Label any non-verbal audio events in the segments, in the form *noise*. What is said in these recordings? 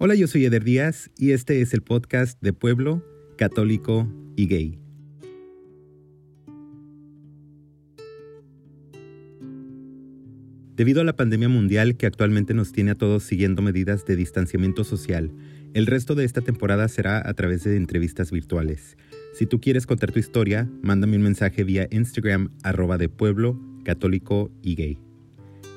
Hola, yo soy Eder Díaz y este es el podcast de Pueblo, Católico y Gay. Debido a la pandemia mundial que actualmente nos tiene a todos siguiendo medidas de distanciamiento social, el resto de esta temporada será a través de entrevistas virtuales. Si tú quieres contar tu historia, mándame un mensaje vía Instagram arroba de pueblo, católico y gay.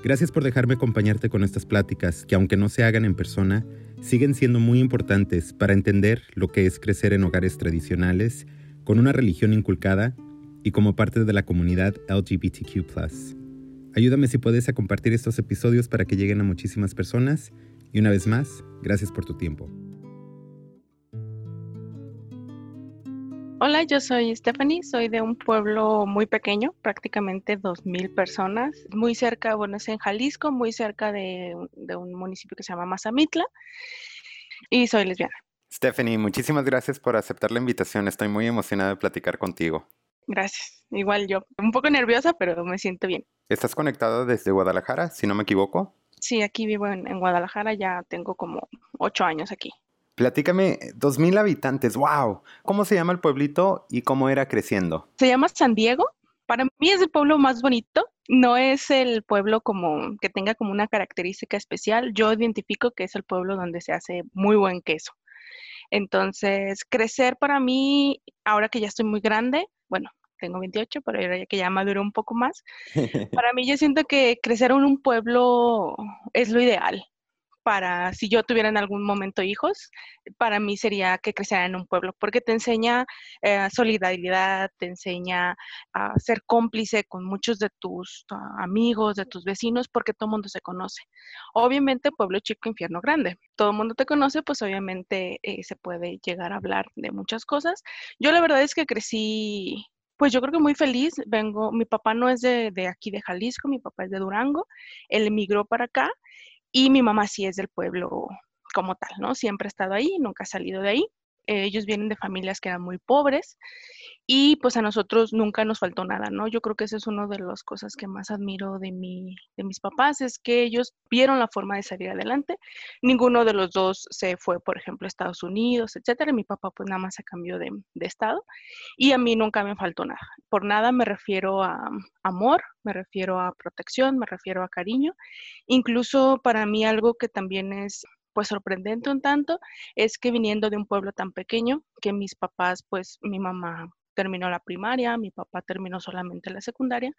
Gracias por dejarme acompañarte con estas pláticas que aunque no se hagan en persona, siguen siendo muy importantes para entender lo que es crecer en hogares tradicionales, con una religión inculcada y como parte de la comunidad LGBTQ. Ayúdame si puedes a compartir estos episodios para que lleguen a muchísimas personas y una vez más, gracias por tu tiempo. Hola, yo soy Stephanie, soy de un pueblo muy pequeño, prácticamente 2.000 personas, muy cerca, bueno, es en Jalisco, muy cerca de, de un municipio que se llama Mazamitla, y soy lesbiana. Stephanie, muchísimas gracias por aceptar la invitación, estoy muy emocionada de platicar contigo. Gracias, igual yo, un poco nerviosa, pero me siento bien. ¿Estás conectada desde Guadalajara, si no me equivoco? Sí, aquí vivo en, en Guadalajara, ya tengo como ocho años aquí. Platícame, dos mil habitantes, wow. ¿Cómo se llama el pueblito y cómo era creciendo? Se llama San Diego. Para mí es el pueblo más bonito. No es el pueblo como que tenga como una característica especial. Yo identifico que es el pueblo donde se hace muy buen queso. Entonces, crecer para mí, ahora que ya estoy muy grande, bueno, tengo 28, pero ahora ya que ya maduro un poco más, *laughs* para mí yo siento que crecer en un pueblo es lo ideal para si yo tuviera en algún momento hijos, para mí sería que crecieran en un pueblo, porque te enseña eh, solidaridad, te enseña a ser cómplice con muchos de tus ah, amigos, de tus vecinos, porque todo el mundo se conoce. Obviamente, pueblo chico, infierno grande. Todo el mundo te conoce, pues obviamente eh, se puede llegar a hablar de muchas cosas. Yo la verdad es que crecí pues yo creo que muy feliz. Vengo, mi papá no es de, de, aquí de Jalisco, mi papá es de Durango. Él emigró para acá y mi mamá sí es del pueblo como tal, ¿no? Siempre ha estado ahí, nunca ha salido de ahí. Ellos vienen de familias que eran muy pobres y pues a nosotros nunca nos faltó nada, ¿no? Yo creo que esa es una de las cosas que más admiro de, mi, de mis papás, es que ellos vieron la forma de salir adelante. Ninguno de los dos se fue, por ejemplo, a Estados Unidos, etcétera. Mi papá pues nada más se cambió de, de estado y a mí nunca me faltó nada. Por nada me refiero a amor, me refiero a protección, me refiero a cariño. Incluso para mí algo que también es pues sorprendente un tanto es que viniendo de un pueblo tan pequeño, que mis papás, pues mi mamá terminó la primaria, mi papá terminó solamente la secundaria,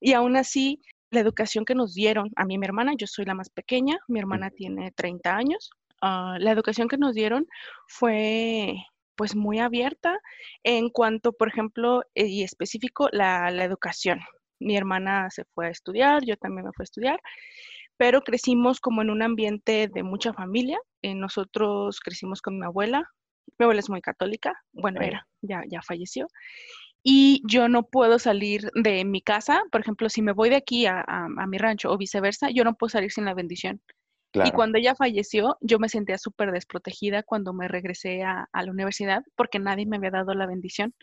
y aún así la educación que nos dieron, a mí y mi hermana, yo soy la más pequeña, mi hermana tiene 30 años, uh, la educación que nos dieron fue pues muy abierta en cuanto, por ejemplo, eh, y específico, la, la educación. Mi hermana se fue a estudiar, yo también me fui a estudiar, pero crecimos como en un ambiente de mucha familia. Eh, nosotros crecimos con mi abuela. Mi abuela es muy católica, bueno, era, ya, ya falleció. Y yo no puedo salir de mi casa, por ejemplo, si me voy de aquí a, a, a mi rancho o viceversa, yo no puedo salir sin la bendición. Claro. Y cuando ella falleció, yo me sentía súper desprotegida cuando me regresé a, a, la universidad porque nadie me había dado la bendición.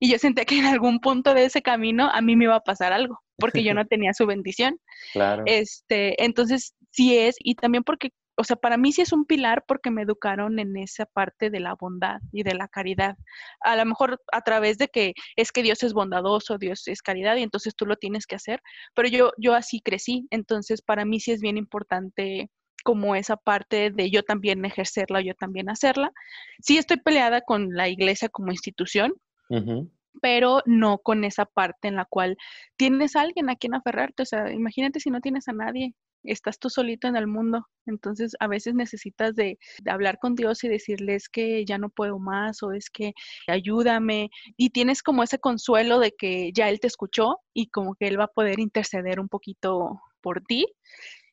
Y yo sentía que en algún punto de ese camino a mí me iba a pasar algo porque yo *laughs* no tenía su bendición. Claro. Este, entonces, sí es, y también porque, o sea, para mí sí es un pilar porque me educaron en esa parte de la bondad y de la caridad. A lo mejor a través de que es que Dios es bondadoso, Dios es caridad y entonces tú lo tienes que hacer, pero yo, yo así crecí, entonces para mí sí es bien importante como esa parte de yo también ejercerla, yo también hacerla. Sí estoy peleada con la iglesia como institución, uh -huh pero no con esa parte en la cual tienes a alguien a quien aferrarte. O sea, imagínate si no tienes a nadie, estás tú solito en el mundo. Entonces, a veces necesitas de, hablar con Dios y decirles que ya no puedo más o es que ayúdame. Y tienes como ese consuelo de que ya Él te escuchó y como que Él va a poder interceder un poquito por ti.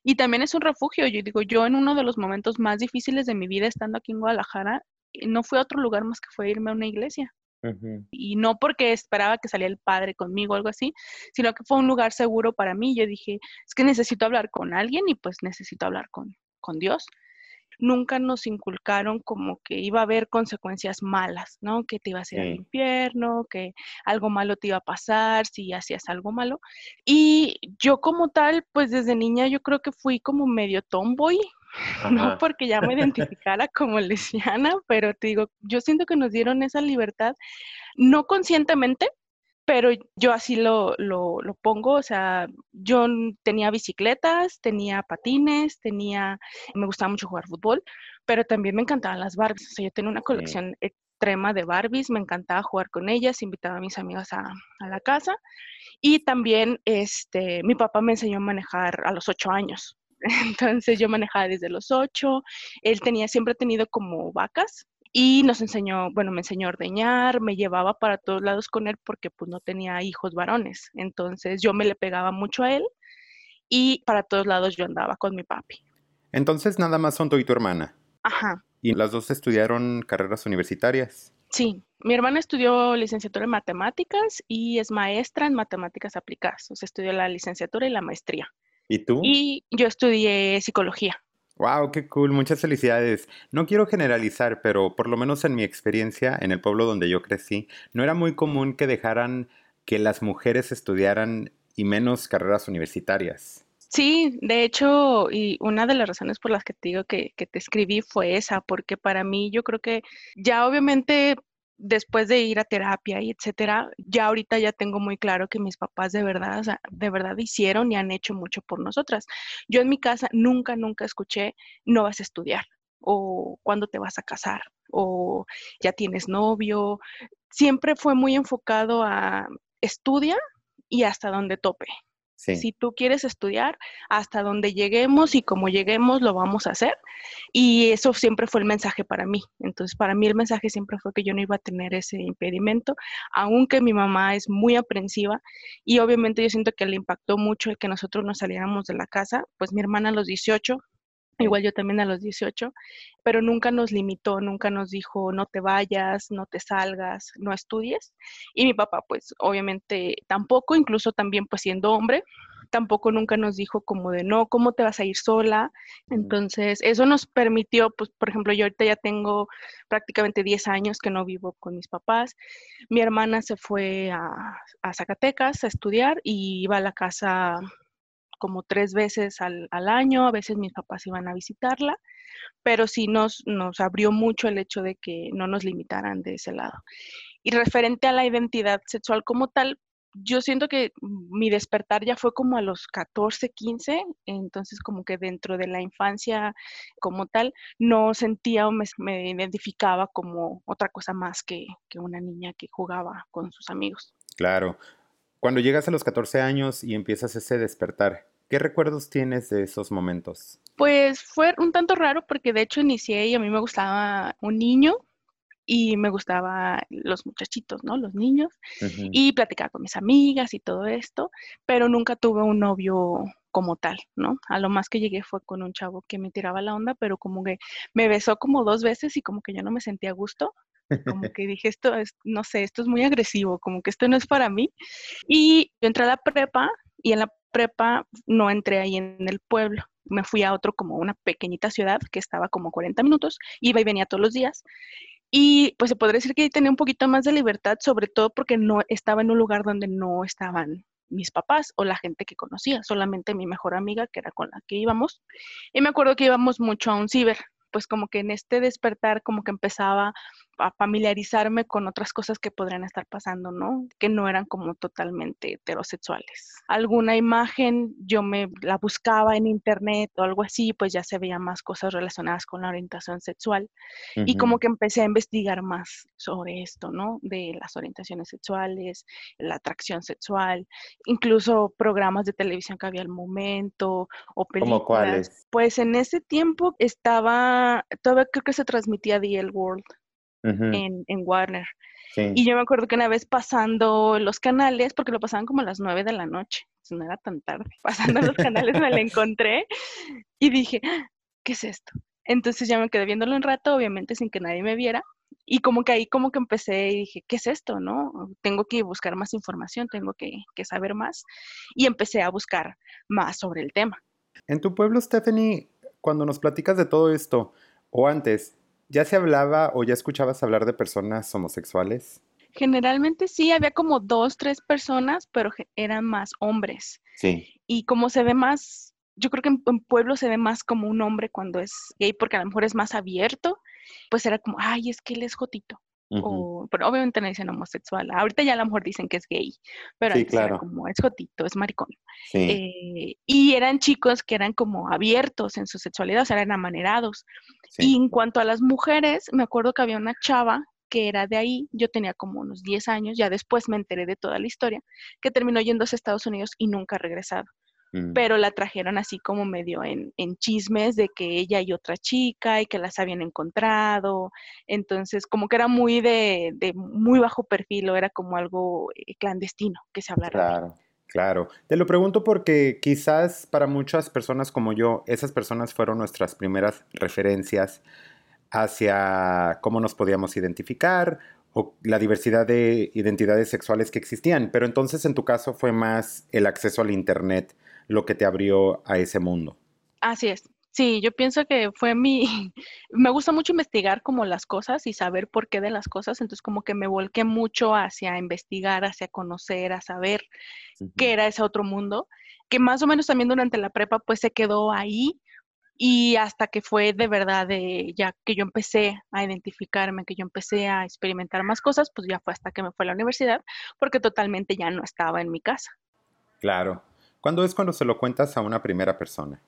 Y también es un refugio. Yo digo, yo en uno de los momentos más difíciles de mi vida estando aquí en Guadalajara, no fue a otro lugar más que fue irme a una iglesia. Uh -huh. Y no porque esperaba que saliera el padre conmigo o algo así, sino que fue un lugar seguro para mí. Yo dije, es que necesito hablar con alguien y pues necesito hablar con, con Dios. Nunca nos inculcaron como que iba a haber consecuencias malas, ¿no? Que te ibas a ir sí. al infierno, que algo malo te iba a pasar si hacías algo malo. Y yo como tal, pues desde niña yo creo que fui como medio tomboy, *laughs* no porque ya me identificara como lesbiana, pero te digo, yo siento que nos dieron esa libertad, no conscientemente, pero yo así lo, lo, lo, pongo, o sea, yo tenía bicicletas, tenía patines, tenía, me gustaba mucho jugar fútbol, pero también me encantaban las Barbies, o sea, yo tenía una colección extrema de Barbies, me encantaba jugar con ellas, invitaba a mis amigas a, a la casa y también este, mi papá me enseñó a manejar a los ocho años, entonces yo manejaba desde los ocho, él tenía, siempre ha tenido como vacas, y nos enseñó, bueno, me enseñó a ordeñar, me llevaba para todos lados con él porque pues no tenía hijos varones, entonces yo me le pegaba mucho a él y para todos lados yo andaba con mi papi. Entonces nada más son tú y tu hermana. Ajá. ¿Y las dos estudiaron carreras universitarias? Sí, mi hermana estudió licenciatura en matemáticas y es maestra en matemáticas aplicadas, o sea, estudió la licenciatura y la maestría. ¿Y tú? Y yo estudié psicología. Wow, qué cool, muchas felicidades. No quiero generalizar, pero por lo menos en mi experiencia, en el pueblo donde yo crecí, no era muy común que dejaran que las mujeres estudiaran y menos carreras universitarias. Sí, de hecho, y una de las razones por las que te digo que, que te escribí fue esa, porque para mí yo creo que ya obviamente después de ir a terapia y etcétera, ya ahorita ya tengo muy claro que mis papás de verdad, de verdad hicieron y han hecho mucho por nosotras. Yo en mi casa nunca, nunca escuché, no vas a estudiar o cuándo te vas a casar o ya tienes novio. Siempre fue muy enfocado a estudia y hasta donde tope. Si tú quieres estudiar, hasta donde lleguemos y como lleguemos lo vamos a hacer. Y eso siempre fue el mensaje para mí. Entonces, para mí el mensaje siempre fue que yo no iba a tener ese impedimento, aunque mi mamá es muy aprensiva y obviamente yo siento que le impactó mucho el que nosotros nos saliéramos de la casa. Pues mi hermana a los 18 igual yo también a los 18, pero nunca nos limitó, nunca nos dijo no te vayas, no te salgas, no estudies. Y mi papá pues obviamente tampoco, incluso también pues siendo hombre, tampoco nunca nos dijo como de no, ¿cómo te vas a ir sola? Entonces, eso nos permitió, pues, por ejemplo, yo ahorita ya tengo prácticamente 10 años que no vivo con mis papás. Mi hermana se fue a, a Zacatecas a estudiar y iba a la casa como tres veces al, año, a veces mis papás iban a visitarla, pero sí nos, nos abrió mucho el hecho de que no nos limitaran de ese lado. Y referente a la identidad sexual como tal, yo siento que mi despertar ya fue como a los 14, 15, entonces como que dentro de la infancia como tal, no sentía o me, me identificaba como otra cosa más que, que, una niña que jugaba con sus amigos. Claro. Cuando llegas a los 14 años y empiezas ese despertar, ¿Qué recuerdos tienes de esos momentos? Pues fue un tanto raro porque de hecho inicié y a mí me gustaba un niño y me gustaba los muchachitos, ¿no? Los niños. Y platicaba con mis amigas y todo esto, pero nunca tuve un novio como tal, ¿no? A lo más que llegué fue con un chavo que me tiraba la onda, pero como que me besó como dos veces y como que yo no me sentía a gusto. Como que dije, esto es, no sé, esto es muy agresivo, como que esto no es para mí. Y yo entré a la prepa y en la prepa no entré ahí en el pueblo. Me fui a otro como una pequeñita ciudad que estaba como 40 minutos, iba y venía todos los días. Y pues se podría decir que ahí tenía un poquito más de libertad, sobre todo porque no estaba en un lugar donde no estaban mis papás o la gente que conocía, solamente mi mejor amiga que era con la que íbamos. Y me acuerdo que íbamos mucho a un ciber, pues como que en este despertar como que empezaba a familiarizarme con otras cosas que podrían estar pasando, ¿no? Que no eran como totalmente heterosexuales. Alguna imagen yo me la buscaba en internet o algo así, pues ya se veían más cosas relacionadas con la orientación sexual y como que empecé a investigar más sobre esto, ¿no? De las orientaciones sexuales, la atracción sexual, incluso programas de televisión que había al momento o películas. ¿Cómo cuáles? Pues en ese tiempo estaba, todavía creo que se transmitía The L World en, en, Warner. Y yo me acuerdo que una vez pasando los canales, porque lo pasaban como a las nueve de la noche, no era tan tarde, *laughs* pasando los canales me la *laughs* encontré y dije, ¿qué es esto? Entonces ya me quedé viéndolo un rato, obviamente sin que nadie me viera. Y como que ahí como que empecé y dije, ¿qué es esto? ¿No? Tengo que buscar más información, tengo que, que saber más. Y empecé a buscar más sobre el tema. En tu pueblo, Stephanie, cuando nos platicas de todo esto, o antes, ¿Ya se hablaba o ya escuchabas hablar de personas homosexuales? Generalmente sí, había como dos, tres personas, pero eran más hombres. Sí. Y como se ve más yo creo que en, en pueblo se ve más como un hombre cuando es gay porque a lo mejor es más abierto, pues era como, ay, es que él es jotito. O, pero obviamente no dicen homosexual. Ahorita ya a lo mejor dicen que es gay, pero Sí, antes era como es jotito, es maricón. Sí, Eh, y eran chicos que eran como abiertos en su sexualidad, o sea, eran amanerados. Y en cuanto a las mujeres, me acuerdo que había una chava que era de ahí, yo tenía como unos 10 años, ya después me enteré de toda la historia, que terminó yéndose a Estados Unidos y nunca ha regresado Mm, pero la trajeron así como medio en, en chismes de que ella y otra chica y que las habían encontrado. Entonces, como que era muy de, de muy bajo perfil o era como algo eh, clandestino que se hablara. Claro, claro. Te lo pregunto porque quizás para muchas personas como yo, esas personas fueron nuestras primeras referencias hacia cómo nos podíamos identificar o la diversidad de identidades sexuales que existían. Pero entonces en tu caso fue más el acceso al Internet lo que te abrió a ese mundo. Así es. Sí, yo pienso que fue mi... *laughs* Me gusta mucho investigar como las cosas y saber por qué de las cosas, entonces como que me volqué mucho hacia investigar, hacia conocer, a saber qué era ese otro mundo, que más o menos también durante la prepa pues se quedó ahí y hasta que fue de verdad de ya que yo empecé a identificarme, que yo empecé a experimentar más cosas, pues ya fue hasta que me fue a la universidad, porque totalmente ya no estaba en mi casa. Claro. ¿Cuándo es cuando se lo cuentas a una primera persona?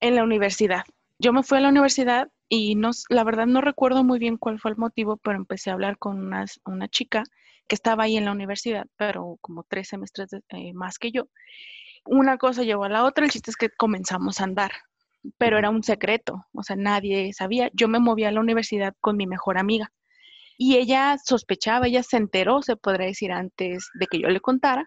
En la universidad. Yo me fui a la universidad y no, la verdad no recuerdo muy bien cuál fue el motivo, pero empecé a hablar con una, una chica que estaba ahí en la universidad, pero como tres semestres de- eh, más que yo. Una cosa llevó a la otra, el chiste es que comenzamos a andar, pero era un secreto, o sea, nadie sabía. Yo me moví a la universidad con mi mejor amiga y ella sospechaba, ella se enteró, se podría decir, antes de que yo le contara,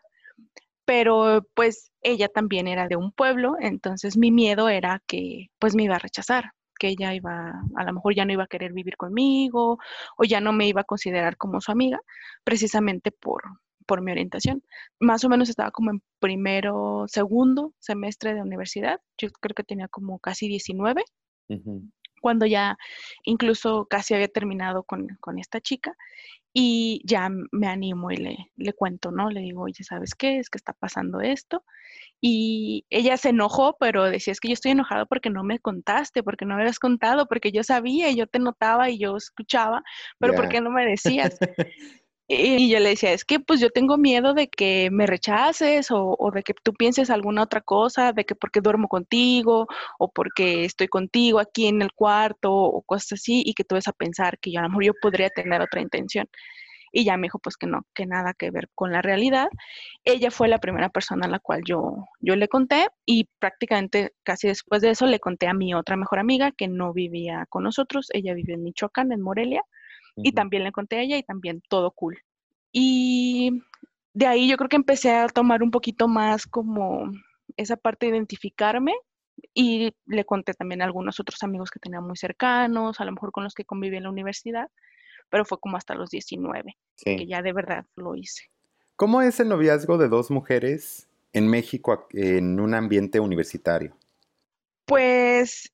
pero pues ella también era de un pueblo, entonces mi miedo era que pues me iba a rechazar, que ella iba, a lo mejor ya no iba a querer vivir conmigo o ya no me iba a considerar como su amiga, precisamente por, por mi orientación. Más o menos estaba como en primero, segundo semestre de universidad, yo creo que tenía como casi 19 Ujú. cuando ya incluso casi había terminado con, con esta chica y ya me animo y le, le cuento, ¿no? Le digo, oye, ¿sabes qué? Es que está pasando esto. Y ella se enojó, pero decía, es que yo estoy enojado porque no me contaste, porque no me habías contado, porque yo sabía y yo te notaba y yo escuchaba, pero ¿por Ya. qué no me decías? *laughs* Y yo le decía, es que pues yo tengo miedo de que me rechaces o, de que tú pienses alguna otra cosa, de que porque duermo contigo o porque estoy contigo aquí en el cuarto o cosas así y que tú vas a pensar que yo, a lo yo podría tener otra intención. Y ya me dijo pues que no, que nada que ver con la realidad. Ella fue la primera persona a la cual yo, yo le conté y prácticamente casi después de eso le conté a mi otra mejor amiga que no vivía con nosotros, ella vive en Michoacán, en Morelia y también le conté a ella y también todo cool. Y de ahí yo creo que empecé a tomar un poquito más como esa parte de identificarme y le conté también a algunos otros amigos que tenía muy cercanos, a lo mejor con los que conviví en la universidad, pero fue como hasta los 19 que ya de verdad lo hice. ¿Cómo es el noviazgo de dos mujeres en México en un ambiente universitario? Pues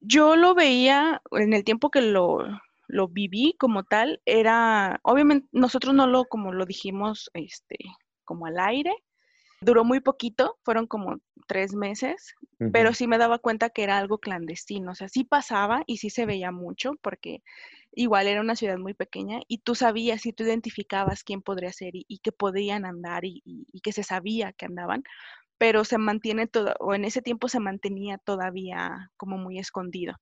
yo lo veía en el tiempo que lo, lo viví como tal, era, obviamente nosotros no lo, como lo dijimos, este, como al aire, duró muy poquito, fueron como tres meses, pero sí me daba cuenta que era algo clandestino, o sea, sí pasaba y sí se veía mucho, porque igual era una ciudad muy pequeña y tú sabías y tú identificabas quién podría ser y, y que podían andar y, y- y que se sabía que andaban, pero se mantiene todo, o en ese tiempo se mantenía todavía como muy escondido,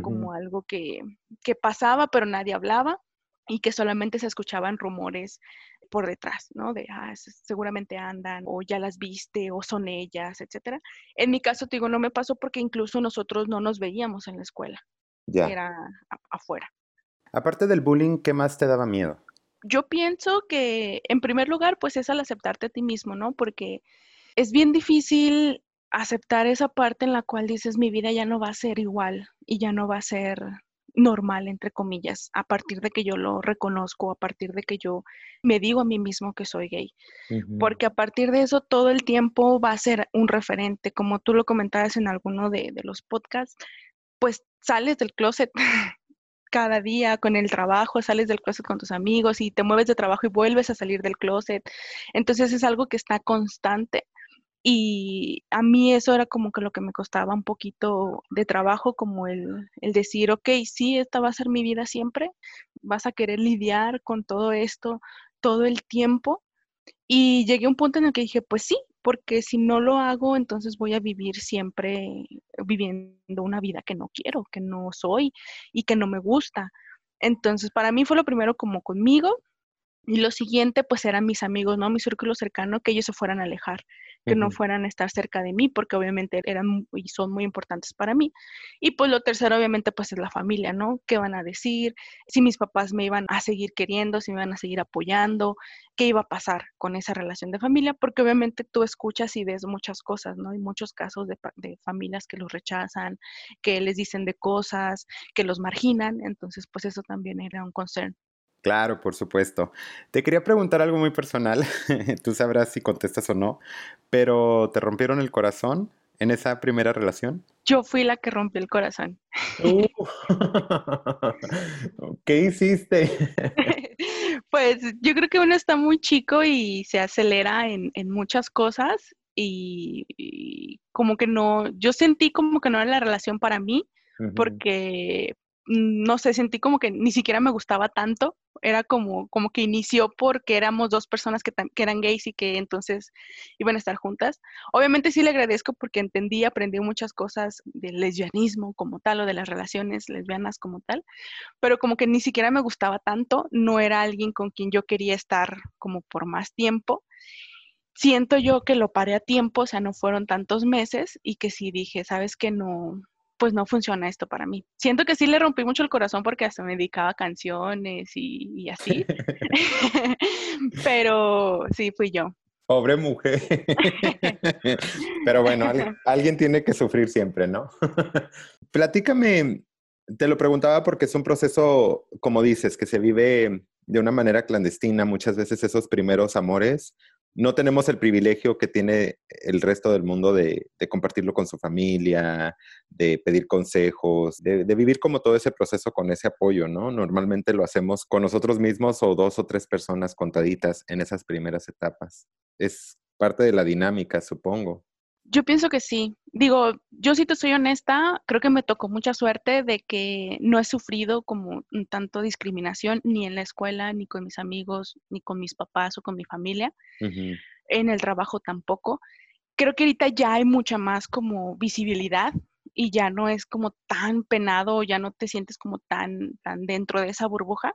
Como algo que, que pasaba, pero nadie hablaba y que solamente se escuchaban rumores por detrás, ¿no? De, ah, se- seguramente andan, o ya las viste, o son ellas, etcétera. En mi caso, te digo, no me pasó porque incluso nosotros no nos veíamos en la escuela, Ya. era afuera. Aparte del bullying, ¿qué más te daba miedo? Yo pienso que, en primer lugar, pues es al aceptarte a ti mismo, ¿no? Porque es bien difícil aceptar esa parte en la cual dices, mi vida ya no va a ser igual y ya no va a ser normal, entre comillas, a partir de que yo lo reconozco, a partir de que yo me digo a mí mismo que soy gay. Porque a partir de eso todo el tiempo va a ser un referente, como tú lo comentabas en alguno de, de los podcasts, pues sales del closet *laughs* cada día con el trabajo, sales del closet con tus amigos y te mueves de trabajo y vuelves a salir del closet. Entonces es algo que está constante Y a mí eso era como que lo que me costaba un poquito de trabajo, como el, el decir, ok, sí, esta va a ser mi vida siempre, vas a querer lidiar con todo esto todo el tiempo. Y llegué a un punto en el que dije, pues sí, porque si no lo hago, entonces voy a vivir siempre viviendo una vida que no quiero, que no soy y que no me gusta. Entonces, para mí fue lo primero como conmigo, y lo siguiente, pues eran mis amigos, ¿no? Mi círculo cercano, que ellos se fueran a alejar, que no fueran a estar cerca de mí, porque obviamente eran y son muy importantes para mí. Y pues lo tercero, obviamente, pues es la familia, ¿no? ¿Qué van a decir? Si mis papás me iban a seguir queriendo, si me iban a seguir apoyando, qué iba a pasar con esa relación de familia, porque obviamente tú escuchas y ves muchas cosas, ¿no? Hay muchos casos de, de familias que los rechazan, que les dicen de cosas, que los marginan, entonces pues eso también era un concern Claro, por supuesto. Te quería preguntar algo muy personal. *laughs* Tú sabrás si contestas o no, pero ¿te rompieron el corazón en esa primera relación? Yo fui la que rompió el corazón. Uh. *laughs* *laughs* ¿Qué hiciste? pues yo creo que uno está muy chico y se acelera en, muchas cosas y, como que no, yo sentí como que no era la relación para mí, porque no sé, sentí como que ni siquiera me gustaba tanto. Era como, como que inició porque éramos dos personas que, que, eran gays y que entonces iban a estar juntas. Obviamente sí le agradezco porque entendí, aprendí muchas cosas del lesbianismo como tal o de las relaciones lesbianas como tal, pero como que ni siquiera me gustaba tanto, no era alguien con quien yo quería estar como por más tiempo. Siento yo que lo paré a tiempo, o sea, no fueron tantos meses y que sí dije, sabes que no, pues no funciona esto para mí. Siento que sí le rompí mucho el corazón porque hasta me dedicaba canciones y, así. *laughs* *laughs* Pero sí, fui yo. Pobre mujer. *laughs* Pero bueno, alguien tiene que sufrir siempre, ¿no? Platícame, te lo preguntaba porque es un proceso, como dices, que se vive de una manera clandestina. Muchas veces esos primeros amores no tenemos el privilegio que tiene el resto del mundo de, compartirlo con su familia, de pedir consejos, de, vivir como todo ese proceso con ese apoyo, ¿no? Normalmente lo hacemos con nosotros mismos o dos o tres personas contaditas en esas primeras etapas. Es parte de la dinámica, supongo. Yo pienso que sí. Digo, yo si te soy honesta, creo que me tocó mucha suerte de que no he sufrido como tanto discriminación ni en la escuela, ni con mis amigos, ni con mis papás o con mi familia. En el trabajo tampoco. Creo que ahorita ya hay mucha más como visibilidad y ya no es como tan penado, ya no te sientes como tan, tan dentro de esa burbuja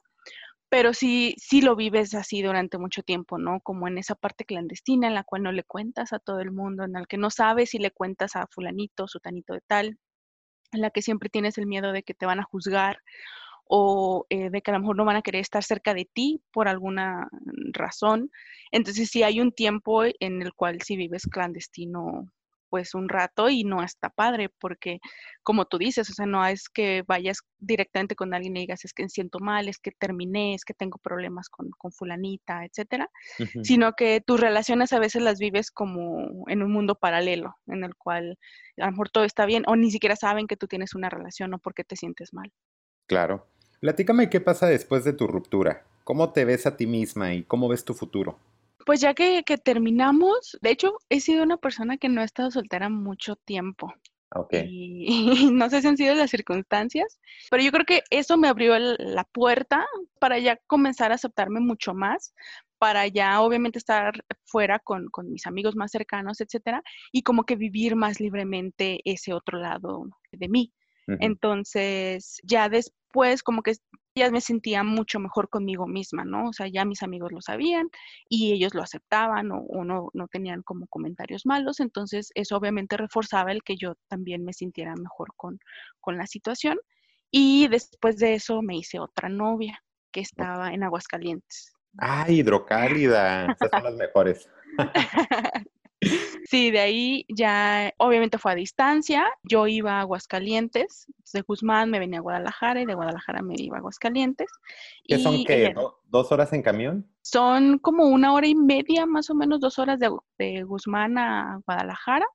pero sí, sí lo vives así durante mucho tiempo, ¿no? Como en esa parte clandestina en la cual no le cuentas a todo el mundo, en la que no sabes si le cuentas a fulanito, sutanito de tal, en la que siempre tienes el miedo de que te van a juzgar o eh, de que a lo mejor no van a querer estar cerca de ti por alguna razón. Entonces sí hay un tiempo en el cual si vives clandestino pues un rato y no está padre porque como tú dices, o sea, no es que vayas directamente con alguien y digas es que siento mal, es que terminé, es que tengo problemas con, con fulanita, etcétera, sino que tus relaciones a veces las vives como en un mundo paralelo en el cual a lo mejor todo está bien o ni siquiera saben que tú tienes una relación o porque te sientes mal. Claro. Platícame qué pasa después de tu ruptura. ¿Cómo te ves a ti misma y cómo ves tu futuro? Pues ya que, terminamos, de hecho, he sido una persona que no ha estado soltera mucho tiempo. Ok. Y, *laughs* no sé si han sido las circunstancias, pero yo creo que eso me abrió la puerta para ya comenzar a aceptarme mucho más, para ya obviamente estar fuera con, mis amigos más cercanos, etcétera, y como que vivir más libremente ese otro lado de mí. Entonces, ya después como que ya me sentía mucho mejor conmigo misma, ¿no? O sea, ya mis amigos lo sabían y ellos lo aceptaban o, no, no tenían como comentarios malos, entonces eso obviamente reforzaba el que yo también me sintiera mejor con, con la situación. Y después de eso me hice otra novia que estaba en Aguascalientes. Ah, hidrocálida, esas son las mejores. *laughs* *laughs* Sí, de ahí ya obviamente fue a distancia. Yo iba a Aguascalientes, de Guzmán me venía a Guadalajara y de Guadalajara me iba a Aguascalientes. ¿Qué son qué? ¿Dos horas en camión? Son como una hora y media, más o menos dos horas de, Guzmán a Guadalajara.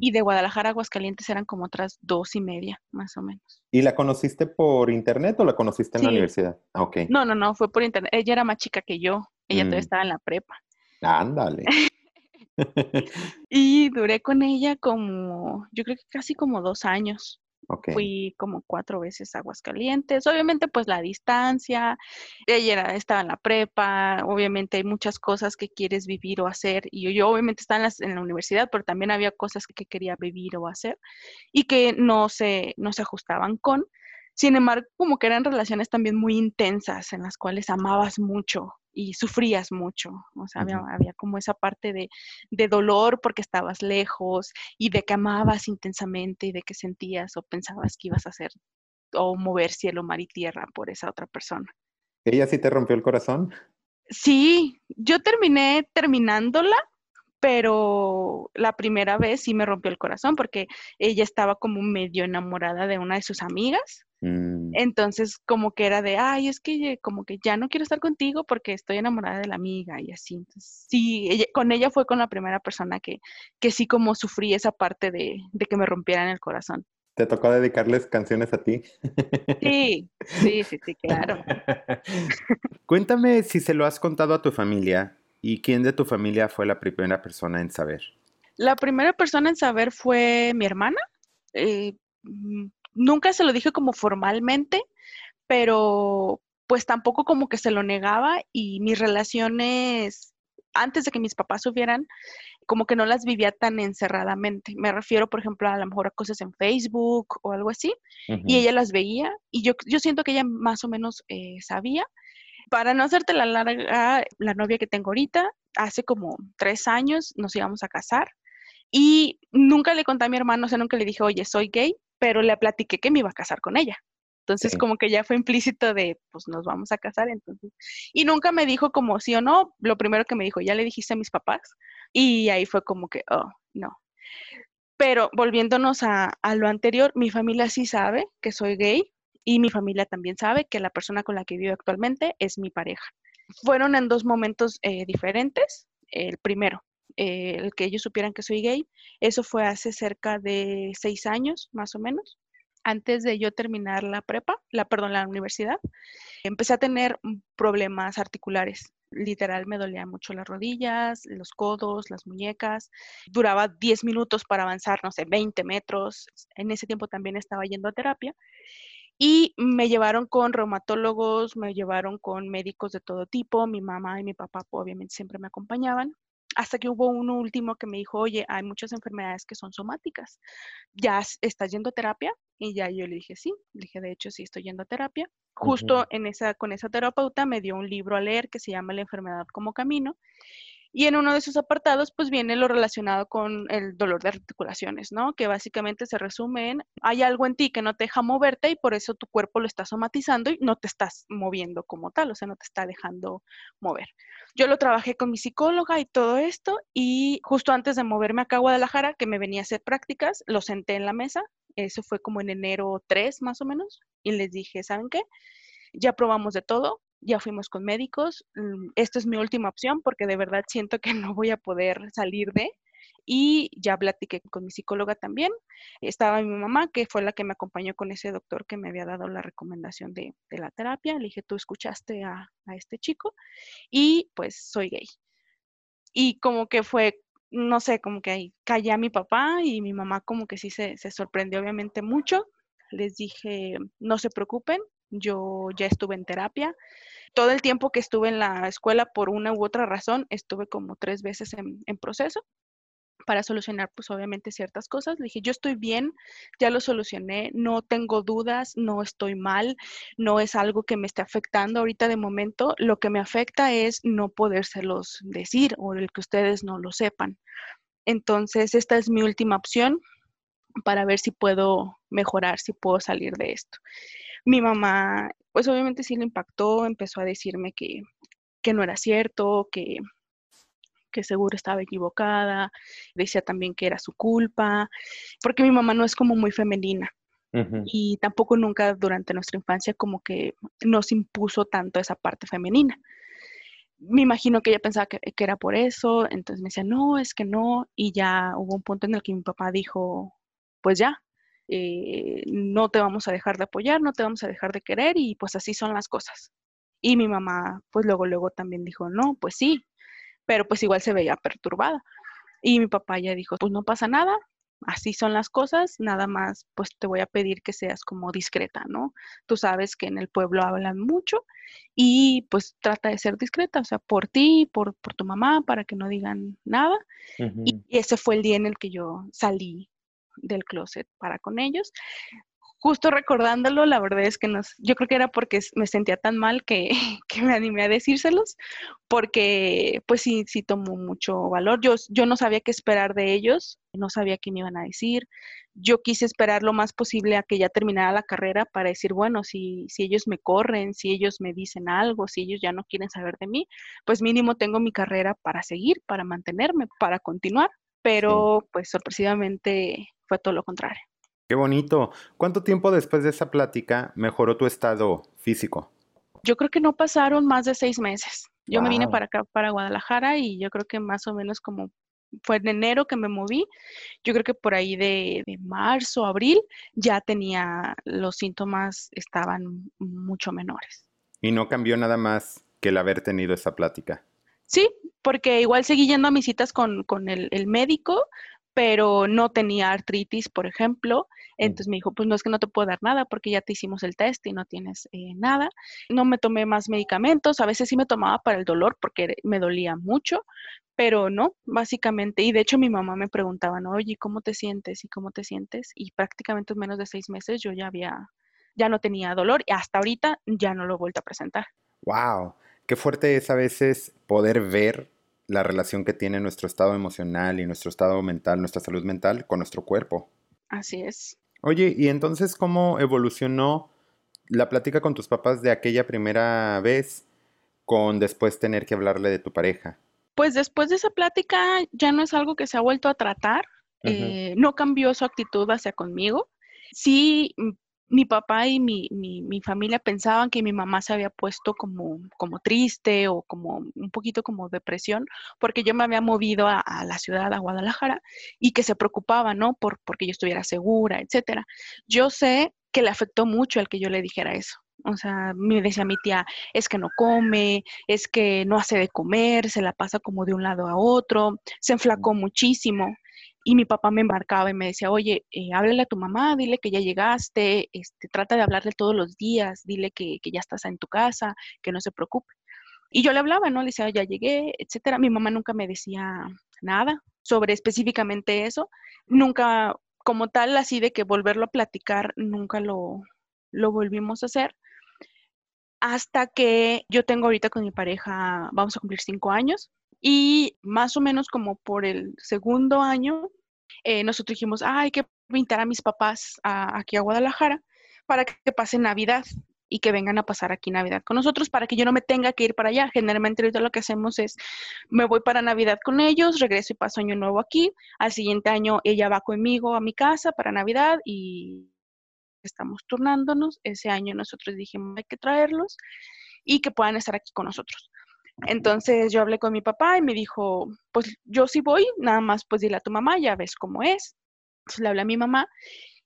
Y de Guadalajara a Aguascalientes eran como otras dos y media, más o menos. ¿Y la conociste por internet o la conociste en la universidad? Ah, ok. No, no, no, fue por internet. Ella era más chica que yo. Ella todavía mm. estaba en la prepa. Ándale. *laughs* *laughs* y duré con ella como, yo creo que casi como dos años. Fui como cuatro veces a Aguascalientes. Obviamente, pues la distancia. Ella estaba en la prepa. Obviamente, hay muchas cosas que quieres vivir o hacer. Y yo, obviamente, estaba en la, universidad, pero también había cosas que quería vivir o hacer y que no se, no se ajustaban con. Sin embargo, como que eran relaciones también muy intensas en las cuales amabas mucho y sufrías mucho. O sea, había, como esa parte de, de, dolor porque estabas lejos y de que amabas intensamente y de que sentías o pensabas que ibas a hacer o mover cielo, mar y tierra por esa otra persona. ¿Ella sí te rompió el corazón? Sí, yo terminé terminándola, pero la primera vez sí me rompió el corazón porque ella estaba como medio enamorada de una de sus amigas Mm. Entonces, como que era de, ay, es que como que ya no quiero estar contigo porque estoy enamorada de la amiga y así. Entonces, sí, con ella fue con la primera persona que, que sí como sufrí esa parte de, de que me rompieran el corazón. ¿Te tocó dedicarles canciones a ti? Sí, sí, sí, sí, claro. *laughs* Cuéntame si se lo has contado a tu familia y quién de tu familia fue la primera persona en saber. La primera persona en saber fue mi hermana. Eh, mm, nunca se lo dije como formalmente, pero pues tampoco como que se lo negaba y mis relaciones antes de que mis papás subieran, como que no las vivía tan encerradamente. Me refiero, por ejemplo, a lo mejor a cosas en Facebook o algo así, y ella las veía, y yo, yo siento que ella más o menos eh, sabía. Para no hacerte la larga, la novia que tengo ahorita, hace como tres años nos íbamos a casar, y nunca le conté a mi hermano, o sea, nunca le dije, oye, soy gay, pero le platiqué que me iba a casar con ella. Entonces, como que ya fue implícito de, pues nos vamos a casar, entonces. Y nunca me dijo como sí o no. Lo primero que me dijo, ya le dijiste a mis papás. Y ahí fue como que, oh, no. Pero volviéndonos a, a lo anterior, mi familia sí sabe que soy gay y mi familia también sabe que la persona con la que vivo actualmente es mi pareja. Fueron en dos momentos eh, diferentes. El primero, eh, el que ellos supieran que soy gay. Eso fue hace cerca de seis años, más o menos, antes de yo terminar la prepa, la, perdón, la universidad. Empecé a tener problemas articulares. Literal, me dolían mucho las rodillas, los codos, las muñecas. Duraba 10 minutos para avanzar, no sé, 20 metros. En ese tiempo también estaba yendo a terapia. Y me llevaron con reumatólogos, me llevaron con médicos de todo tipo. Mi mamá y mi papá obviamente siempre me acompañaban hasta que hubo uno último que me dijo, oye, hay muchas enfermedades que son somáticas. ¿Ya estás yendo a terapia? Y ya yo le dije, sí. Le dije, de hecho, sí estoy yendo a terapia. Justo en esa, con esa terapeuta me dio un libro a leer que se llama La enfermedad como camino. Y en uno de sus apartados, pues viene lo relacionado con el dolor de articulaciones, ¿no? Que básicamente se resume en, hay algo en ti que no te deja moverte y por eso tu cuerpo lo está somatizando y no te estás moviendo como tal, o sea, no te está dejando mover. Yo lo trabajé con mi psicóloga y todo esto y justo antes de moverme acá a Guadalajara, que me venía a hacer prácticas, lo senté en la mesa, eso fue como en enero 3 más o menos, y les dije, ¿saben qué? Ya probamos de todo, ya fuimos con médicos, mm, esta es mi última opción porque de verdad siento que *laughs* no voy a poder salir de y ya platiqué con mi psicóloga también. Estaba mi mamá, que fue la que me acompañó con ese doctor que me había dado la recomendación de, la terapia. Le dije, tú escuchaste a, este chico y pues soy gay. Y como que fue, no sé, como que ahí callé a mi papá y mi mamá como que sí se, se sorprendió obviamente mucho. Les dije, no se preocupen, yo ya estuve en terapia. Todo el tiempo que estuve en la escuela, por una u otra razón, estuve como tres veces en, proceso para solucionar, pues obviamente ciertas cosas. Le dije, yo estoy bien, ya lo solucioné, no tengo dudas, no estoy mal, no es algo que me esté afectando ahorita de momento. Lo que me afecta es no podérselos decir o el que ustedes no lo sepan. Entonces, esta es mi última opción para ver si puedo mejorar, si puedo salir de esto mi mamá, pues obviamente sí le impactó, empezó a decirme que, no era cierto, que, que seguro estaba equivocada, decía también que era su culpa, porque mi mamá no es como muy femenina. Y tampoco nunca durante nuestra infancia como que nos impuso tanto esa parte femenina. Me imagino que ella pensaba que, que, era por eso, entonces me decía, no, es que no, y ya hubo un punto en el que mi papá dijo, pues ya, eh, no te vamos a dejar de apoyar, no te vamos a dejar de querer y pues así son las cosas. Y mi mamá pues luego, luego también dijo, no, pues sí, pero pues igual se veía perturbada. Y mi papá ya dijo, pues no pasa nada, así son las cosas, nada más pues te voy a pedir que seas como discreta, ¿no? Tú sabes que en el pueblo hablan mucho y pues trata de ser discreta, o sea, por ti, por, por tu mamá, para que no digan nada. Y ese fue el día en el que yo salí del closet para con ellos justo recordándolo, la verdad es que nos, yo creo que era porque me sentía tan mal que, *laughs* que, me animé a decírselos, porque pues sí, sí tomó mucho valor. Yo, yo no sabía qué esperar de ellos, no sabía qué me iban a decir. Yo quise esperar lo más posible a que ya terminara la carrera para decir, bueno, si, si ellos me corren, si ellos me dicen algo, si ellos ya no quieren saber de mí, pues mínimo tengo mi carrera para seguir, para mantenerme, para continuar. Pero pues sorpresivamente fue todo lo contrario. Qué bonito. ¿Cuánto tiempo después de esa plática mejoró tu estado físico? Yo creo que no pasaron más de seis meses. Yo me vine para acá, para Guadalajara, y yo creo que más o menos como fue en enero que me moví, yo creo que por ahí de, de marzo, abril, ya tenía los síntomas, estaban mucho menores. ¿Y no cambió nada más que el haber tenido esa plática? Sí, porque igual seguí yendo a mis citas con, con el, el médico, pero no tenía artritis, por ejemplo. Entonces me dijo, pues no es que no te puedo dar nada porque ya te hicimos el test y no tienes eh, nada. No me tomé más medicamentos, a veces sí me tomaba para el dolor porque me dolía mucho, pero no, básicamente. Y de hecho mi mamá me preguntaba, ¿no? oye, ¿cómo te sientes? ¿Y cómo te sientes? Y prácticamente en menos de seis meses yo ya había, ya no tenía dolor y hasta ahorita ya no lo he vuelto a presentar. ¡Wow! Qué fuerte es a veces poder ver la relación que tiene nuestro estado emocional y nuestro estado mental, nuestra salud mental con nuestro cuerpo. Así es. Oye, ¿y entonces cómo evolucionó la plática con tus papás de aquella primera vez con después tener que hablarle de tu pareja? Pues después de esa plática ya no es algo que se ha vuelto a tratar, eh, no cambió su actitud hacia conmigo. Sí, mi papá y mi, mi, familia pensaban que mi mamá se había puesto como, como triste o como un poquito como depresión, porque yo me había movido a, la ciudad, a Guadalajara, y que se preocupaba, ¿no? Por, porque yo estuviera segura, etcétera. Yo sé que le afectó mucho el que yo le dijera eso. O sea, me decía mi tía, es que no come, es que no hace de comer, se la pasa como de un lado a otro, se enflacó muchísimo. Y mi papá me embarcaba y me decía, oye, eh, háblale a tu mamá, dile que ya llegaste, este, trata de hablarle todos los días, dile que, que ya estás en tu casa, que no se preocupe. Y yo le hablaba, ¿no? Le decía, ya llegué, etcétera. Mi mamá nunca me decía nada sobre específicamente eso. Nunca, como tal, así de que volverlo a platicar, nunca lo, lo volvimos a hacer. Hasta que yo tengo ahorita con mi pareja, vamos a cumplir cinco años. Y más o menos como por el segundo año, eh, nosotros dijimos, ah, hay que invitar a mis papás aquí a Guadalajara para que pasen Navidad y que vengan a pasar aquí Navidad con nosotros para que yo no me tenga que ir para allá. Generalmente ahorita lo que hacemos es, me voy para Navidad con ellos, regreso y paso año nuevo aquí. Al siguiente año ella va conmigo a mi casa para Navidad y estamos turnándonos. Ese año nosotros dijimos, hay que traerlos y que puedan estar aquí con nosotros. Entonces yo hablé con mi papá y me dijo, pues yo sí voy, nada más pues dile a tu mamá, ya ves cómo es. Entonces le hablé a mi mamá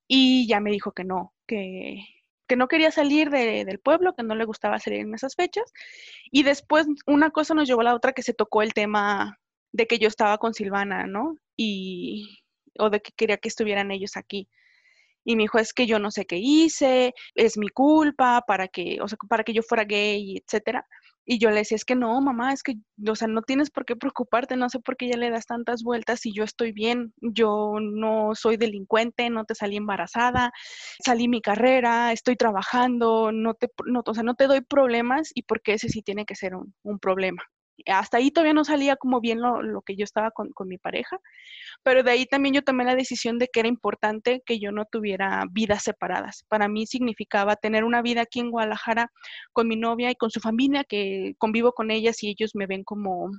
y ya me dijo que no, que, que no quería salir del pueblo, que no le gustaba salir en esas fechas. Y después una cosa nos llevó a la otra que se tocó el tema de que yo estaba con Silvana, ¿no? Y, o de que quería que estuvieran ellos aquí. Y me dijo, es que yo no sé qué hice, es mi culpa para que, o sea, para que yo fuera gay, etcétera. Y yo le decía, es que no, mamá, es que, o sea, no tienes por qué preocuparte, no sé por qué ya le das tantas vueltas y yo estoy bien, yo no soy delincuente, no te salí embarazada, salí mi carrera, estoy trabajando, no te, no, o sea, no te doy problemas y porque ese sí tiene que ser un, un problema hasta ahí todavía no salía como bien lo, que yo estaba con, mi pareja, pero de ahí también yo tomé la decisión de que era importante que yo no tuviera vidas separadas. Para mí significaba tener una vida aquí en Guadalajara con mi novia y con su familia, que convivo con ellas y ellos me ven como,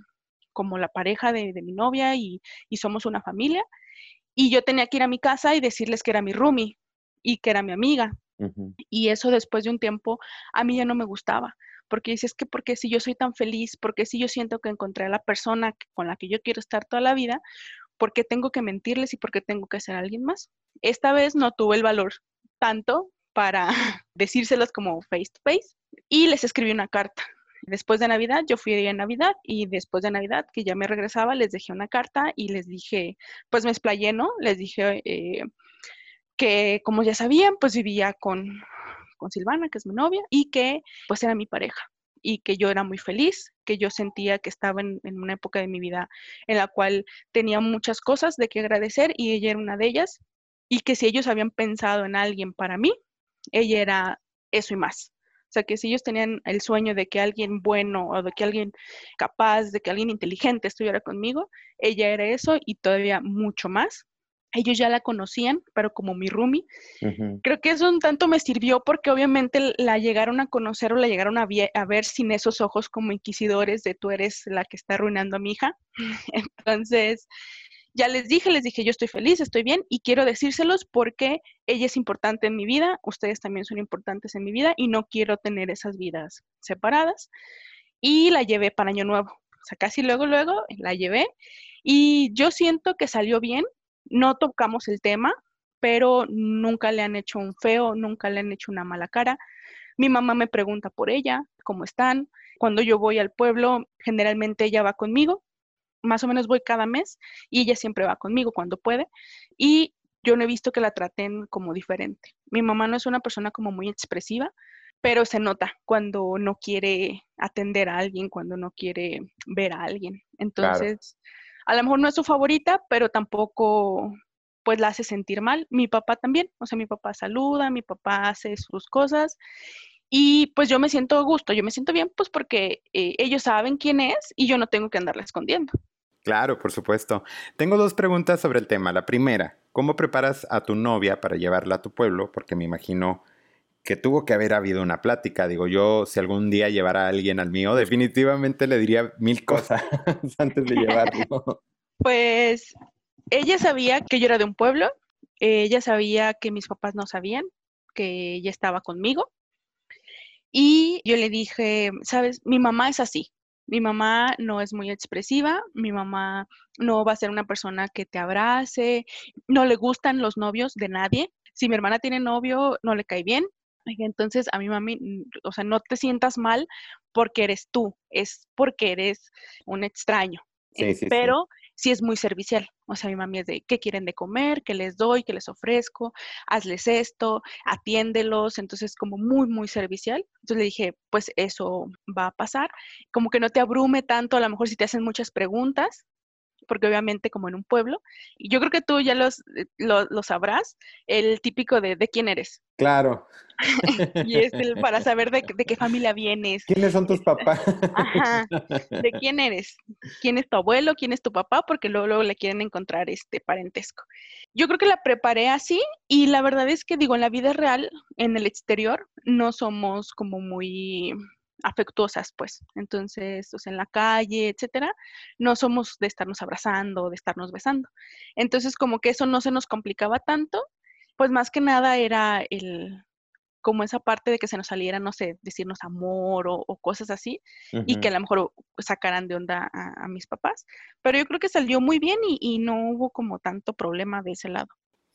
como la pareja de, mi novia y, somos una familia. Y yo tenía que ir a mi casa y decirles que era mi roomie y que era mi amiga. Y eso después de un tiempo a mí ya no me gustaba porque dices que porque si yo soy tan feliz, porque si yo siento que encontré a la persona con la que yo quiero estar toda la vida, ¿por qué tengo que mentirles y por qué tengo que ser alguien más? Esta vez no tuve el valor tanto para *laughs* decírselos como face to face y les escribí una carta. Después de Navidad, yo fui en Navidad y después de Navidad, que ya me regresaba, les dejé una carta y les dije, pues me explayé, ¿no? Les dije eh, que, como ya sabían, pues vivía con, con Silvana, que es mi novia, y que pues era mi pareja y que yo era muy feliz, que yo sentía que estaba en, en, una época de mi vida en la cual tenía muchas cosas de que agradecer y ella era una de ellas, y que si ellos habían pensado en alguien para mí, ella era eso y más. O sea, que si ellos tenían el sueño de que alguien bueno o de que alguien capaz, de que alguien inteligente estuviera conmigo, ella era eso y todavía mucho más. Ellos ya la conocían, pero como mi roomie. Creo que eso un tanto me sirvió porque obviamente la llegaron a conocer o la llegaron a, a ver sin esos ojos como inquisidores de tú eres la que está arruinando a mi hija. *laughs* Entonces, ya les dije, les dije, yo estoy feliz, estoy bien y quiero decírselos porque ella es importante en mi vida, ustedes también son importantes en mi vida y no quiero tener esas vidas separadas. Y la llevé para Año Nuevo. O sea, casi luego, luego la llevé y yo siento que salió bien. No tocamos el tema, pero nunca le han hecho un feo, nunca le han hecho una mala cara. Mi mamá me pregunta por ella, cómo están. Cuando yo voy al pueblo, generalmente ella va conmigo más o menos voy cada mes y ella siempre va conmigo cuando puede y yo no he visto que la traten como diferente. Mi mamá no es una persona como muy expresiva, pero se nota cuando no quiere atender a alguien, cuando no quiere ver a alguien. Entonces, a lo mejor no es su favorita, pero tampoco pues la hace sentir mal. Mi papá también, o sea, mi papá saluda, mi papá hace sus cosas y pues yo me siento a gusto, yo me siento bien, pues porque eh, ellos saben quién es y yo no tengo que andarla escondiendo. Claro, por supuesto. Tengo dos preguntas sobre el tema. La primera, ¿cómo preparas a tu novia para llevarla a tu pueblo? Porque me imagino que tuvo que haber habido una plática. Digo, yo si algún día llevara a alguien al mío, definitivamente le diría mil cosas *laughs* antes de llevarlo. Pues ella sabía que yo era de un pueblo, ella sabía que mis papás no sabían, que ella estaba conmigo. Y yo le dije, sabes, mi mamá es así, mi mamá no es muy expresiva, mi mamá no va a ser una persona que te abrace, no le gustan los novios de nadie. Si mi hermana tiene novio, no le cae bien. Entonces, a mi mami, o sea, no te sientas mal porque eres tú, es porque eres un extraño. Sí, eh, sí, pero sí es muy servicial. O sea, mi mami es de, ¿qué quieren de comer? ¿Qué les doy? ¿Qué les ofrezco? Hazles esto, atiéndelos. Entonces, como muy, muy servicial. Entonces le dije, pues eso va a pasar. Como que no te abrume tanto, a lo mejor si te hacen muchas preguntas, porque obviamente como en un pueblo, y yo creo que tú ya los, eh, lo, sabrás, el típico de, de quién eres. Claro. *laughs* y es el, para saber de, de, qué familia vienes. ¿Quiénes son tus papás? Ajá, de *laughs* quién eres, quién es tu abuelo, quién es tu papá, porque luego, luego le quieren encontrar este parentesco. Yo creo que la preparé así y la verdad es que digo, en la vida real, en el exterior, no somos como muy afectuosas, pues. Entonces, o sea, en la calle, etcétera, no somos de estarnos abrazando, de estarnos besando. Entonces, como que eso no se nos complicaba tanto, pues más que nada era el como esa parte de que se nos saliera, no sé, decirnos amor o, cosas así, y que a lo mejor sacaran de onda a, mis papás. Pero yo creo que salió muy bien y, y no hubo como tanto problema de ese lado.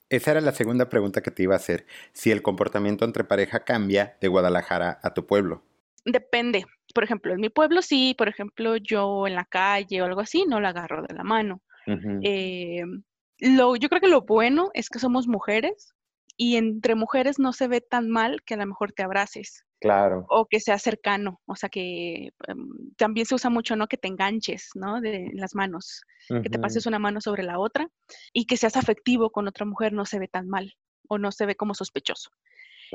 Esa era la segunda pregunta que te iba a hacer, si el comportamiento entre pareja cambia de Guadalajara a tu pueblo depende. Por ejemplo, en mi pueblo sí, por ejemplo, yo en la calle o algo así, no la agarro de la mano. Eh, lo, yo creo que lo bueno es que somos mujeres y entre mujeres no se ve tan mal que a lo mejor te abraces. Claro. O que sea cercano, o sea que em, también se usa mucho, ¿no? Que te enganches, ¿no? De las manos, que te pases una mano sobre la otra y que seas afectivo con otra mujer no se ve tan mal o no se ve como sospechoso.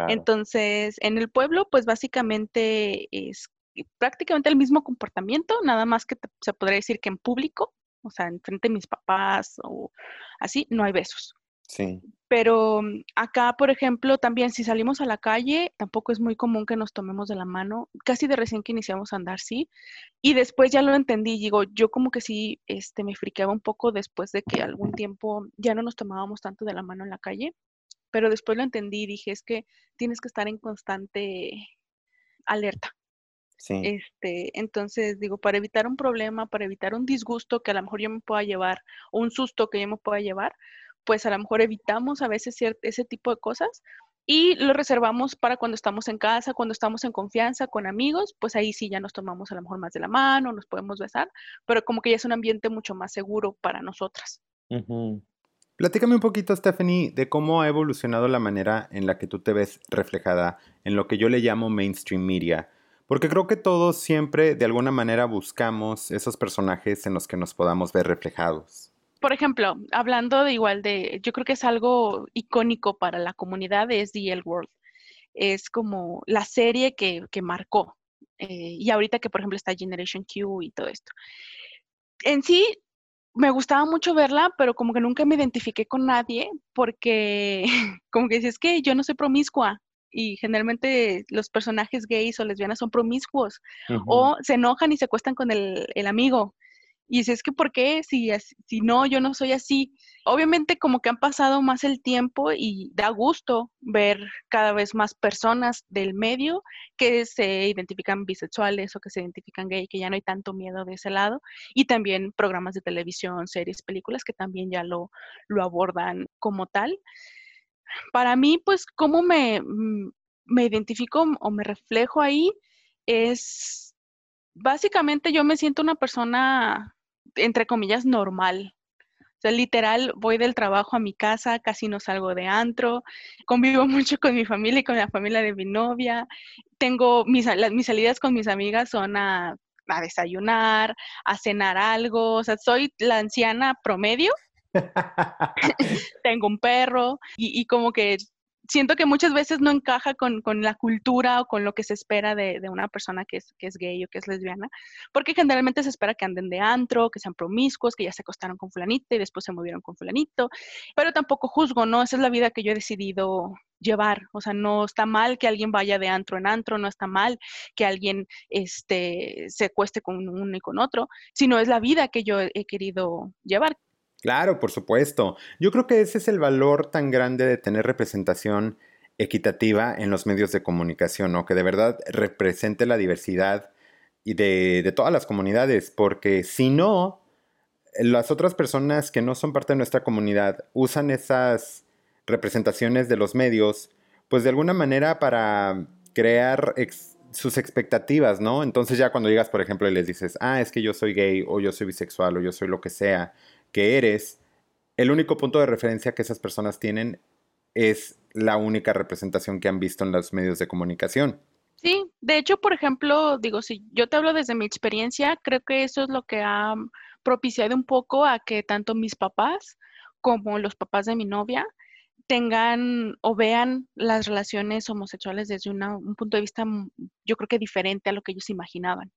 Entonces, en el pueblo, pues básicamente es prácticamente el mismo comportamiento, nada más que se podría decir que en público, o sea, en frente de mis papás o así, no hay besos. Sí. Pero mm, acá, por ejemplo, también si salimos a la calle, tampoco es muy común que nos tomemos de la mano. Casi de recién que iniciamos a andar, sí. Y después ya lo entendí, digo, yo como que sí, este, me friqueaba un poco después de que algún tiempo ya no nos tomábamos tanto de la mano en la calle pero después lo entendí y dije, es que tienes que estar en constante alerta. Sí. Este, entonces digo, para evitar un problema, para evitar un disgusto que a lo mejor yo me pueda llevar, o un susto que yo me pueda llevar, pues a lo mejor evitamos a veces ese tipo de cosas, y lo reservamos para cuando estamos en casa, cuando estamos en confianza con amigos, pues ahí sí ya nos tomamos a lo mejor más de la mano, nos podemos besar, pero como que ya es un ambiente mucho más seguro para nosotras. Platícame un poquito, Stephanie, de cómo ha evolucionado la manera en la que tú te ves reflejada en lo que yo le llamo mainstream media, porque creo que todos siempre de alguna manera buscamos esos personajes en los que nos podamos ver reflejados por ejemplo, hablando de igual de, yo creo que es algo icónico para la comunidad, es The L World. Es como la serie que, marcó. Eh, y ahorita que, por ejemplo, está Generation Q y todo esto. En sí, me gustaba mucho verla, pero como que nunca me identifiqué con nadie porque *laughs* como que es que yo no soy promiscua y generalmente los personajes gays o lesbianas son promiscuos o se enojan y se acuestan con el, el amigo y dices, es que ¿por qué? Si, si no, yo no soy así. Obviamente como que han pasado más el tiempo y da gusto ver cada vez más personas del medio que se identifican bisexuales o que se identifican gay, que ya no hay tanto miedo de ese lado. Y también programas de televisión, series, películas que también ya lo, lo abordan como tal. Para mí, pues, cómo me, mm, me identifico o me reflejo ahí es básicamente yo me siento una persona entre comillas, normal. O sea, literal, voy del trabajo a mi casa, casi no salgo de antro, convivo *laughs* mucho con mi familia y con la familia de mi novia. Tengo mis, mis salidas con mis amigas son a, desayunar, a cenar algo. O sea, soy la anciana promedio. *laughs* *laughs* Tengo un perro y, y como que siento que muchas veces no encaja con, la cultura o con lo que se espera de, una persona que es, que es gay o que es lesbiana, porque generalmente se espera que anden de antro, que sean promiscuos, que ya se acostaron con fulanito y después se movieron con fulanito, pero tampoco juzgo, ¿no? Esa es la vida que yo he decidido llevar, o sea, no está mal que alguien vaya de antro en antro, no está mal que alguien este, se acueste con uno y con otro, sino es la vida que yo he querido llevar. Claro, por supuesto. Yo creo que ese es el valor tan grande de tener representación equitativa en los medios de comunicación, ¿no? Que de verdad represente la diversidad y de, de todas las comunidades, porque si no, las otras personas que no son parte de nuestra comunidad usan esas representaciones de los medios, pues de alguna manera para crear sus expectativas, ¿no? Entonces ya cuando llegas, por ejemplo, y les dices, ah, es que yo soy gay o yo soy bisexual o yo soy lo que sea, que eres, el único punto de referencia que esas personas tienen es la única representación que han visto en los medios de comunicación. Sí, de hecho, por ejemplo, digo, si yo te hablo desde mi experiencia, creo que eso es lo que ha propiciado un poco a que tanto mis papás como los papás de mi novia tengan o vean las relaciones homosexuales desde un punto de vista, yo creo que diferente a lo que ellos imaginaban.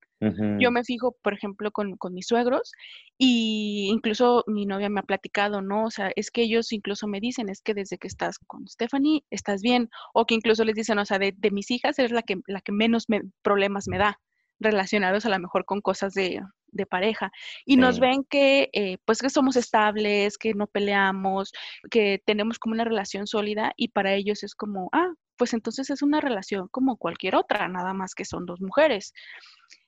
Yo me fijo, por ejemplo, con, mis suegros y incluso mi novia me ha platicado, ¿no? O sea, es que ellos incluso me dicen, es que desde que estás con Stephanie, estás bien, o que incluso les dicen, o sea, de, mis hijas eres la que, la que menos problemas me da relacionados a lo mejor con cosas de, de pareja y nos ven que eh, pues que somos estables, que no peleamos, que tenemos como una relación sólida y para ellos es como, ah, pues entonces es una relación como cualquier otra, nada más que son dos mujeres.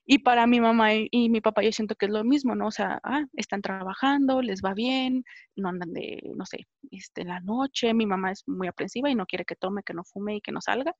Y para mi mamá y, mi papá yo siento que es lo mismo, ¿no? O sea, ah, están trabajando, les va bien, no andan de, no sé, este, la noche, mi mamá es muy aprensiva y no quiere que tome, que no fume y que no salga.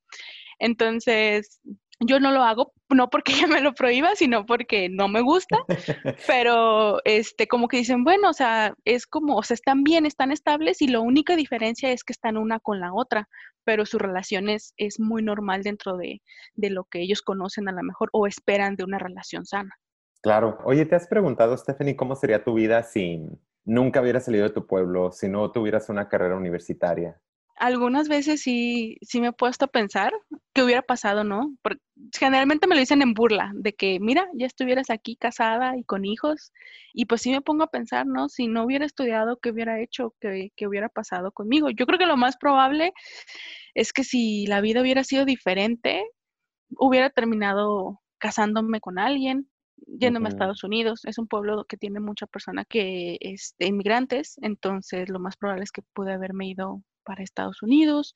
Entonces, yo no lo hago, no porque *laughs* ella me lo prohíba, sino porque no me gusta, *laughs* pero este, como que dicen, bueno, o sea, es como, o sea, están bien, están estables y la única diferencia es que están una con la otra, pero su relación es, es muy normal dentro de, de lo que ellos conocen a lo mejor o esperan de una relación sana. Claro. Oye, ¿te has preguntado, Stephanie, cómo sería tu vida si nunca hubieras salido de tu pueblo, si no tuvieras una carrera universitaria? Algunas veces sí, sí me he puesto a pensar qué hubiera pasado, ¿no? Porque generalmente me lo dicen en burla, de que, mira, ya estuvieras aquí casada y con hijos, y pues sí me pongo a pensar, ¿no? Si no hubiera estudiado, ¿qué hubiera hecho? ¿Qué, qué hubiera pasado conmigo? Yo creo que lo más probable es que si la vida hubiera sido diferente, hubiera terminado casándome con alguien, yéndome a Estados Unidos. Es un pueblo que tiene mucha persona que es de inmigrantes, entonces lo más probable es que pude haberme ido para Estados Unidos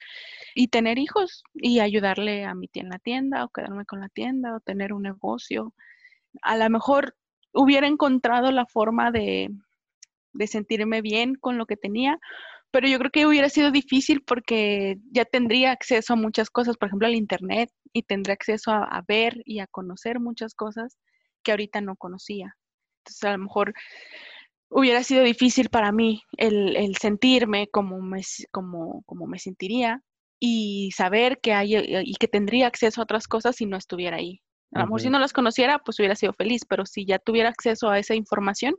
y tener hijos y ayudarle a mi tía en la tienda o quedarme con la tienda o tener un negocio. A lo mejor hubiera encontrado la forma de, de sentirme bien con lo que tenía, pero yo creo que hubiera sido difícil porque ya tendría acceso a muchas cosas, por ejemplo, al Internet, y tendría acceso a, ver y a conocer muchas cosas que ahorita no conocía. Entonces, a lo mejor hubiera sido difícil para mí el, sentirme como me, como, como me sentiría y saber que hay y que tendría acceso a otras cosas si no estuviera ahí. A lo mejor si no las conociera, pues hubiera sido feliz, pero si ya tuviera acceso a esa información,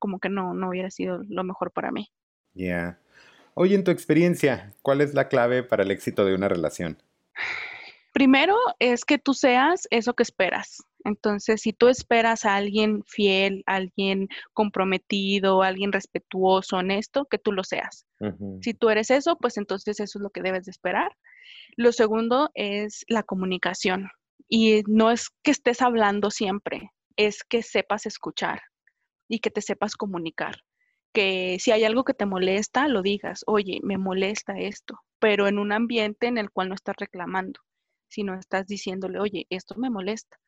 como que no, no hubiera sido lo mejor para mí. Ya. Oye, en tu experiencia, ¿cuál es la clave para el éxito de una relación? Primero es que tú seas eso que esperas. Entonces, si tú esperas a alguien fiel, alguien comprometido, alguien respetuoso, honesto, que tú lo seas. Si tú eres eso, pues entonces eso es lo que debes de esperar. Lo segundo es la comunicación. Y no es que estés hablando siempre, es que sepas escuchar y que te sepas comunicar. Que si hay algo que te molesta, lo digas, oye, me molesta esto, pero en un ambiente en el cual no estás reclamando sino estás diciéndole, oye, esto me molesta.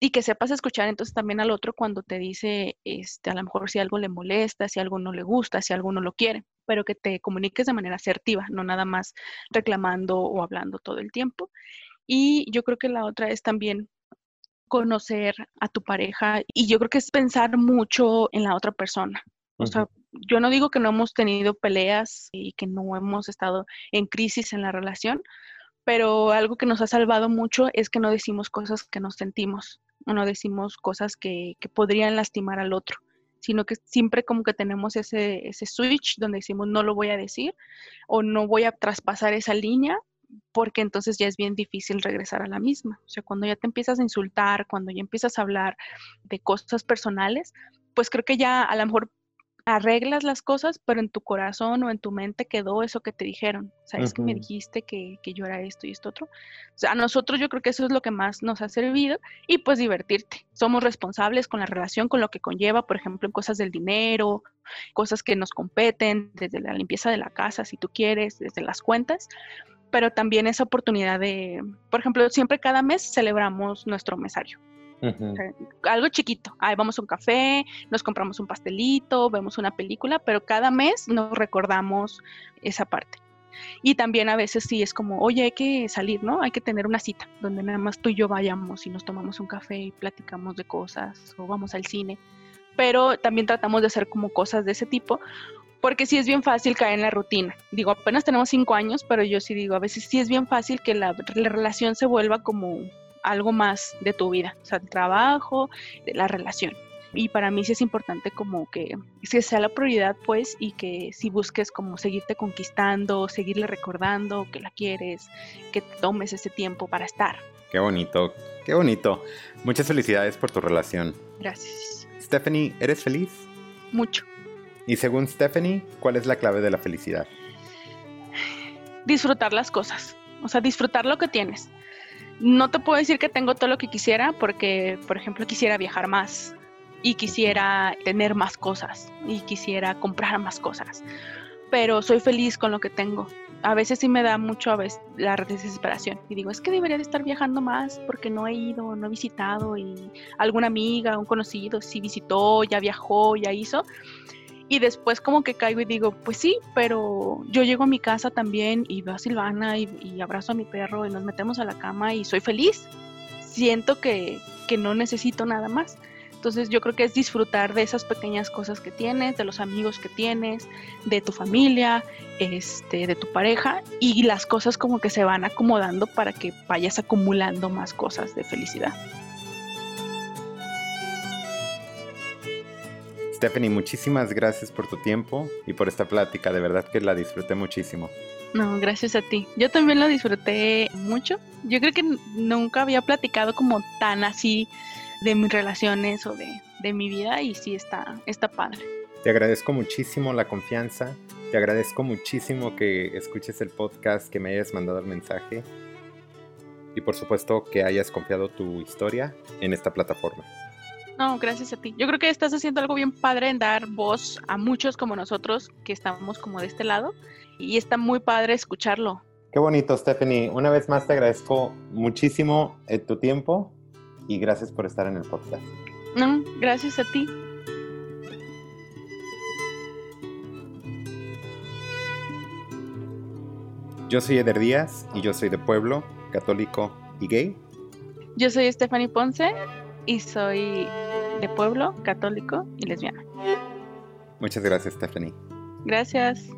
Y que sepas escuchar entonces también al otro cuando te dice, este, a lo mejor si algo le molesta, si algo no le gusta, si algo no lo quiere, pero que te comuniques de manera asertiva, no nada más reclamando o hablando todo el tiempo. Y yo creo que la otra es también conocer a tu pareja y yo creo que es pensar mucho en la otra persona. O sea, yo no digo que no hemos tenido peleas y que no hemos estado en crisis en la relación, pero algo que nos ha salvado mucho es que no decimos cosas que nos sentimos, o no decimos cosas que, podrían lastimar al otro, sino que siempre como que tenemos ese, ese switch donde decimos no lo voy a decir o no voy a traspasar esa línea porque entonces ya es bien difícil regresar a la misma. O sea, cuando ya te empiezas a insultar, cuando ya empiezas a hablar de cosas personales, pues creo que ya a lo mejor arreglas las cosas, pero en tu corazón o en tu mente quedó eso que te dijeron. Sabes que me dijiste que, yo era esto y esto otro. O sea, a nosotros yo creo que eso es lo que más nos ha servido y pues divertirte. Somos responsables con la relación, con lo que conlleva, por ejemplo, en cosas del dinero, cosas que nos competen, desde la limpieza de la casa, si tú quieres, desde las cuentas pero también esa oportunidad de, por ejemplo, siempre cada mes celebramos nuestro mesario algo chiquito. Ahí vamos a un café, nos compramos un pastelito, vemos una película, pero cada mes nos recordamos esa parte. Y también a veces sí es como, oye, hay que salir, ¿no? Hay que tener una cita donde nada más tú y yo vayamos y nos tomamos un café y platicamos de cosas o vamos al cine. Pero también tratamos de hacer como cosas de ese tipo porque sí es bien fácil caer en la rutina. Digo, apenas tenemos cinco años, pero yo sí digo, a veces sí es bien fácil que la relación se vuelva como algo más de tu vida, o sea, el trabajo, de la relación. Y para mí sí es importante como que, que sea la prioridad, pues, y que si busques como seguirte conquistando, seguirle recordando que la quieres, que tomes ese tiempo para estar. Qué bonito, qué bonito. Muchas felicidades por tu relación. Gracias. Stephanie, ¿eres feliz? Mucho. Y según Stephanie, ¿cuál es la clave de la felicidad? Disfrutar las cosas, o sea, disfrutar lo que tienes no te puedo decir que tengo todo lo que quisiera porque, por ejemplo, quisiera viajar más y quisiera tener más cosas y quisiera comprar más cosas, pero soy feliz con lo que tengo. A veces sí me da mucho a veces la desesperación y digo, es que debería de estar viajando más porque no he ido, no he visitado y alguna amiga, un conocido sí visitó, ya viajó, ya hizo y después como que caigo y digo, pues sí, pero yo llego a mi casa también y veo a Silvana y, abrazo a mi perro y nos metemos a la cama y soy feliz. Siento que, que no necesito nada más. Entonces yo creo que es disfrutar de esas pequeñas cosas que tienes, de los amigos que tienes, de tu familia, este, de tu pareja y las cosas como que se van acomodando para que vayas acumulando más cosas de felicidad. Stephanie, muchísimas gracias por tu tiempo y por esta plática. De verdad que la disfruté muchísimo. No, gracias a ti. Yo también lo disfruté mucho. Yo creo que nunca había platicado como tan así de mis relaciones o de, mi vida y sí está, está padre. Te agradezco muchísimo la confianza. Te agradezco muchísimo que escuches el podcast, que me hayas mandado el mensaje y por supuesto que hayas confiado tu historia en esta plataforma. No, gracias a ti. Yo creo que estás haciendo algo bien padre en dar voz a muchos como nosotros que estamos como de este lado y está muy padre escucharlo. Qué bonito, Stephanie. Una vez más te agradezco muchísimo eh, tu tiempo y gracias por estar en el podcast. No, gracias a ti. Yo soy Eder Díaz y yo soy de pueblo, católico y gay. Yo soy Stephanie Ponce y soy de pueblo, católico y lesbiana. Muchas gracias, Stephanie. Gracias.